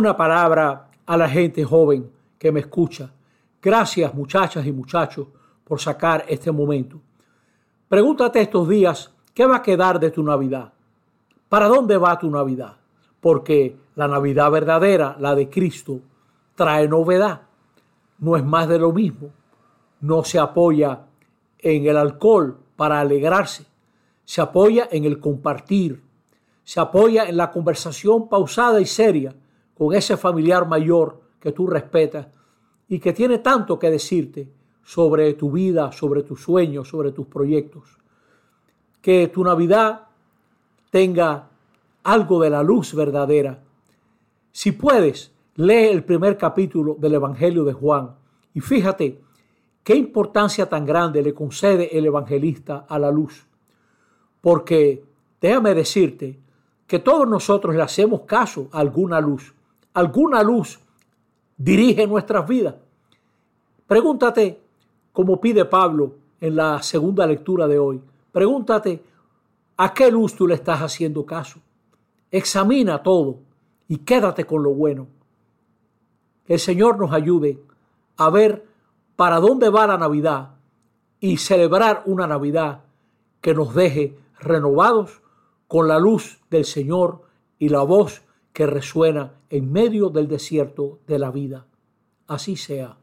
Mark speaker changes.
Speaker 1: una palabra a la gente joven que me escucha. Gracias muchachas y muchachos por sacar este momento. Pregúntate estos días, ¿qué va a quedar de tu Navidad? ¿Para dónde va tu Navidad? Porque la Navidad verdadera, la de Cristo, trae novedad. No es más de lo mismo. No se apoya en el alcohol para alegrarse. Se apoya en el compartir. Se apoya en la conversación pausada y seria con ese familiar mayor que tú respetas y que tiene tanto que decirte sobre tu vida, sobre tus sueños, sobre tus proyectos. Que tu Navidad tenga algo de la luz verdadera. Si puedes, lee el primer capítulo del Evangelio de Juan y fíjate qué importancia tan grande le concede el evangelista a la luz. Porque déjame decirte que todos nosotros le hacemos caso a alguna luz alguna luz dirige nuestras vidas. Pregúntate, como pide Pablo en la segunda lectura de hoy, pregúntate a qué luz tú le estás haciendo caso. Examina todo y quédate con lo bueno. Que el Señor nos ayude a ver para dónde va la Navidad y celebrar una Navidad que nos deje renovados con la luz del Señor y la voz que resuena en medio del desierto de la vida. Así sea.